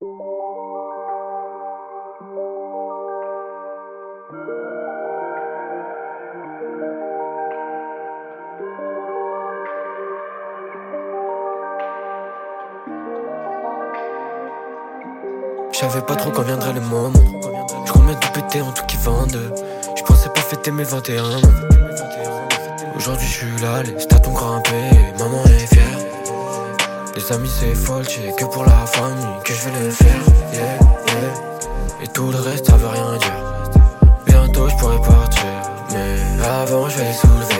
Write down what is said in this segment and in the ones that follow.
Je savais pas trop quand viendrait le moment. Je combien de péter en tout qui vendent. Je pensais pas fêter mes 21. Aujourd'hui je suis là, les stats ont grimpé, maman est fière. Les amis c'est folle, que pour la famille que je vais le faire. Yeah, yeah. Et tout le reste ça veut rien dire. Bientôt je pourrais partir, mais avant je vais les soulever.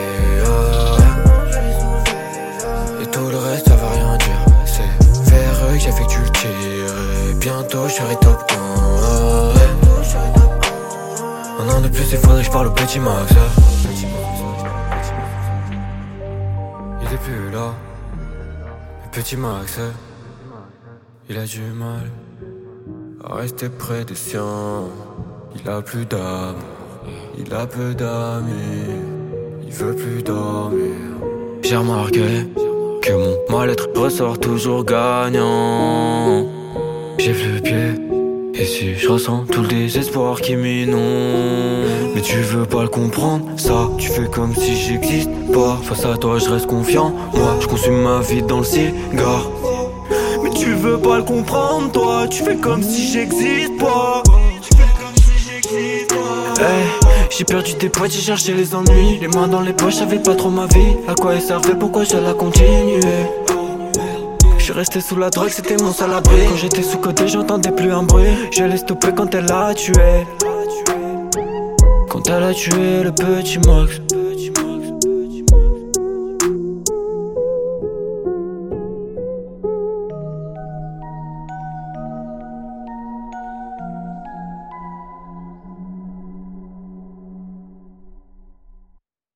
Et tout le reste ça veut rien dire. C'est vers eux que tu le tires. Bientôt je serai top 1. Oh. Un an de plus, il faudrait que je parle au petit Max. Il est plus là. Petit Max, il a du mal à rester près des siens. Il a plus d'âme, il a peu d'amis, il veut plus dormir. J'ai remarqué que mon mal-être ressort toujours gagnant. J'ai le pied. Et si je ressens tout le désespoir qui m'inonde tu veux pas le comprendre, ça Tu fais comme si j'existe pas. Face à toi je reste confiant. Moi je ma vie dans le cigare. Mais tu veux pas le comprendre toi Tu fais comme si j'existe pas. Hey, j'ai perdu des potes, j'ai cherché les ennuis. Les mains dans les poches, j'avais pas trop ma vie. À quoi elle servait, pourquoi je la continuer je suis resté sous la drogue, c'était mon seul abri. Quand j'étais sous côté, j'entendais plus un bruit. Je l'ai stoppé quand elle a tué Quand elle a tué le petit Max